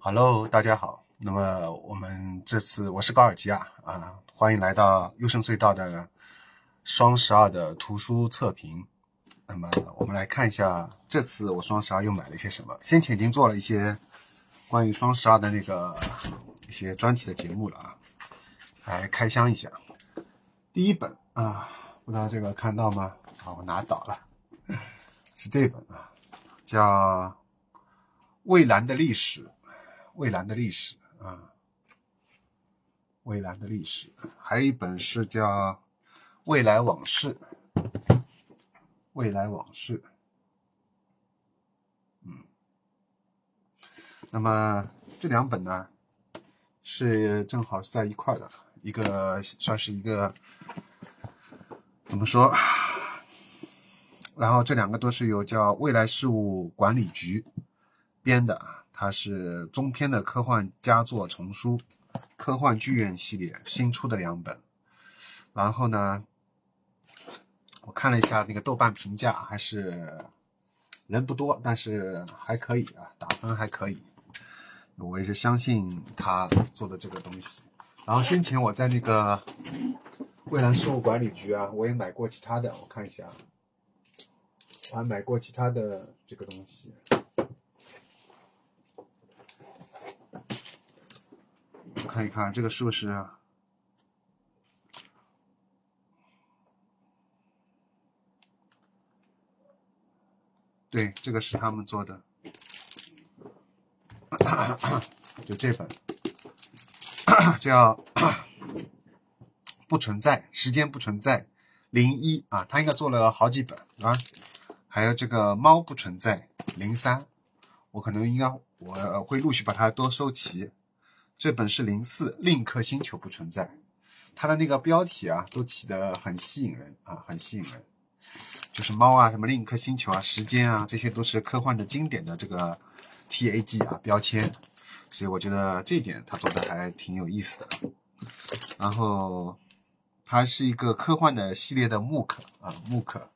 Hello，大家好。那么我们这次我是高尔基啊啊，欢迎来到优胜隧道的双十二的图书测评。那么我们来看一下，这次我双十二又买了一些什么。先前已经做了一些关于双十二的那个一些专题的节目了啊，来开箱一下。第一本啊，不知道这个看到吗？啊，我拿倒了，是这本啊，叫《蔚蓝的历史》。蔚蓝的历史啊，蔚蓝的历史，还有一本是叫《未来往事》，未来往事，嗯，那么这两本呢，是正好是在一块的，一个算是一个怎么说？然后这两个都是由叫未来事务管理局编的啊。它是中篇的科幻佳作丛书，科幻剧院系列新出的两本。然后呢，我看了一下那个豆瓣评价，还是人不多，但是还可以啊，打分还可以。我也是相信他做的这个东西。然后先前我在那个蔚蓝事务管理局啊，我也买过其他的，我看一下，我还买过其他的这个东西。看一看这个是不是？对，这个是他们做的，就这本 叫 不存在，时间不存在，零一啊，他应该做了好几本啊，还有这个猫不存在，零三，我可能应该我会陆续把它都收齐。这本是零四，另一颗星球不存在。它的那个标题啊，都起得很吸引人啊，很吸引人。就是猫啊，什么另一颗星球啊，时间啊，这些都是科幻的经典的这个 TAG 啊标签。所以我觉得这一点他做的还挺有意思的。然后它是一个科幻的系列的木刻啊，木刻。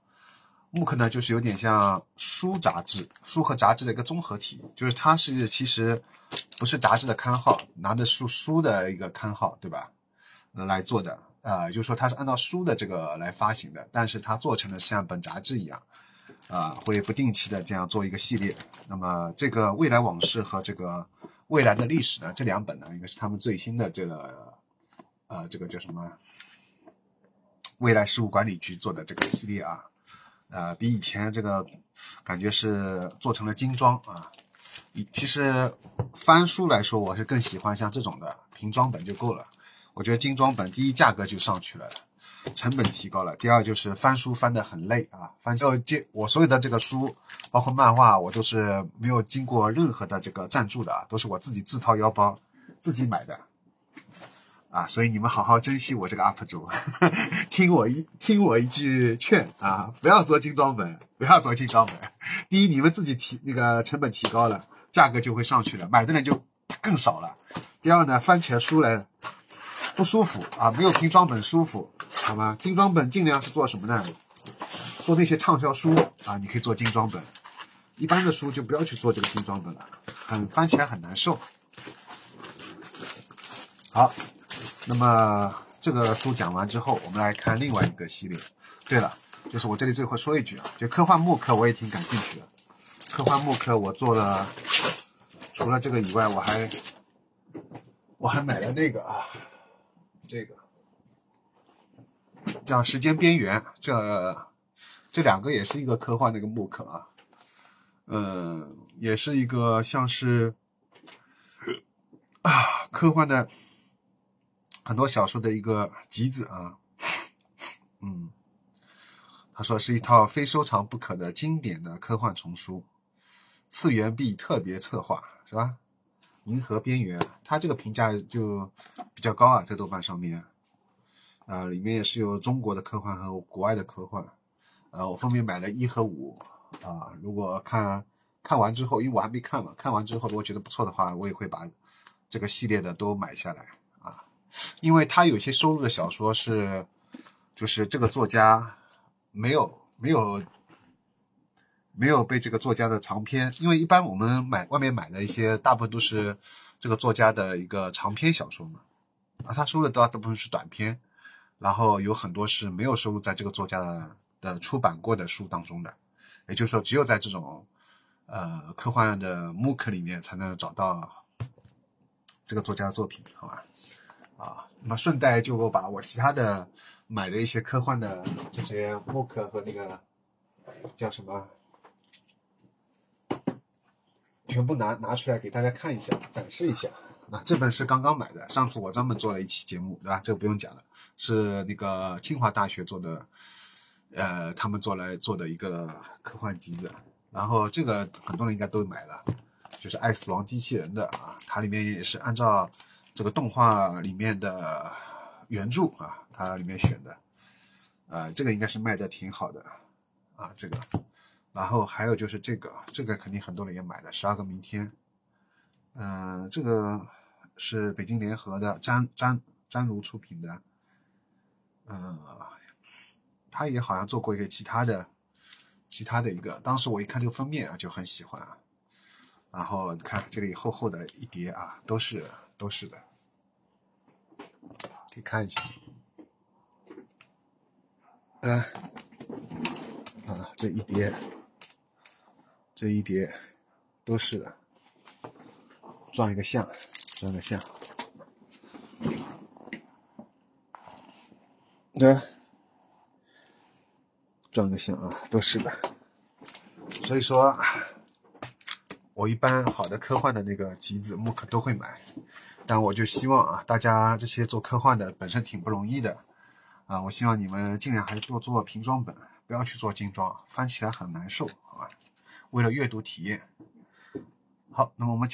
木刻呢，就是有点像书杂志，书和杂志的一个综合体，就是它是其实不是杂志的刊号，拿的书书的一个刊号，对吧？来做的，呃，就是说它是按照书的这个来发行的，但是它做成了像本杂志一样，啊，会不定期的这样做一个系列。那么这个未来往事和这个未来的历史呢，这两本呢，应该是他们最新的这个，呃，这个叫什么？未来事务管理局做的这个系列啊。呃，比以前这个感觉是做成了精装啊。其实翻书来说，我是更喜欢像这种的平装本就够了。我觉得精装本第一价格就上去了，成本提高了；第二就是翻书翻得很累啊。翻就这我所有的这个书，包括漫画，我都是没有经过任何的这个赞助的，都是我自己自掏腰包自己买的。啊，所以你们好好珍惜我这个 UP 主，听我一听我一句劝啊，不要做精装本，不要做精装本。第一，你们自己提那个成本提高了，价格就会上去了，买的人就更少了。第二呢，翻起来书来不舒服啊，没有平装本舒服，好吗？精装本尽量是做什么呢？做那些畅销书啊，你可以做精装本，一般的书就不要去做这个精装本了，很翻起来很难受。好。那么这个书讲完之后，我们来看另外一个系列。对了，就是我这里最后说一句啊，就科幻木刻我也挺感兴趣的。科幻木刻我做了，除了这个以外，我还我还买了那个啊，这个叫《时间边缘》，这这两个也是一个科幻的一个木刻啊，嗯，也是一个像是啊科幻的。很多小说的一个集子啊，嗯，他说是一套非收藏不可的经典的科幻丛书，次元壁特别策划是吧？银河边缘，它这个评价就比较高啊，在豆瓣上面，啊，里面也是有中国的科幻和国外的科幻，呃，我分别买了一和五。啊，如果看看完之后，因为我还没看嘛，看完之后如果觉得不错的话，我也会把这个系列的都买下来。因为他有些收录的小说是，就是这个作家没有没有没有被这个作家的长篇，因为一般我们买外面买的一些大部分都是这个作家的一个长篇小说嘛，啊，他收的大部分是短篇，然后有很多是没有收录在这个作家的的出版过的书当中的，也就是说，只有在这种呃科幻的 MOOC 里面才能找到这个作家的作品，好吧？啊，那么顺带就把我其他的买的一些科幻的这些 MOOC 和那个叫什么？全部拿拿出来给大家看一下，展示一下。那这本是刚刚买的，上次我专门做了一期节目，对吧？这个不用讲了，是那个清华大学做的，呃，他们做来做的一个科幻集子。然后这个很多人应该都买了，就是《爱死亡机器人》的啊，它里面也是按照这个动画里面的原著啊，它里面选的，呃，这个应该是卖的挺好的啊，这个。然后还有就是这个，这个肯定很多人也买了，《十二个明天》。嗯，这个是北京联合的，詹詹詹如出品的。嗯，他也好像做过一个其他的，其他的一个。当时我一看这个封面啊，就很喜欢啊。然后你看这里厚厚的一叠啊，都是都是的，可以看一下。嗯，啊，这一叠。这一叠都是的，转一个像，转个像，对，转个像啊，都是的。所以说，我一般好的科幻的那个集子、木刻都会买，但我就希望啊，大家这些做科幻的本身挺不容易的啊，我希望你们尽量还是多做瓶装本，不要去做精装，翻起来很难受，好吧？为了阅读体验，好，那么我们。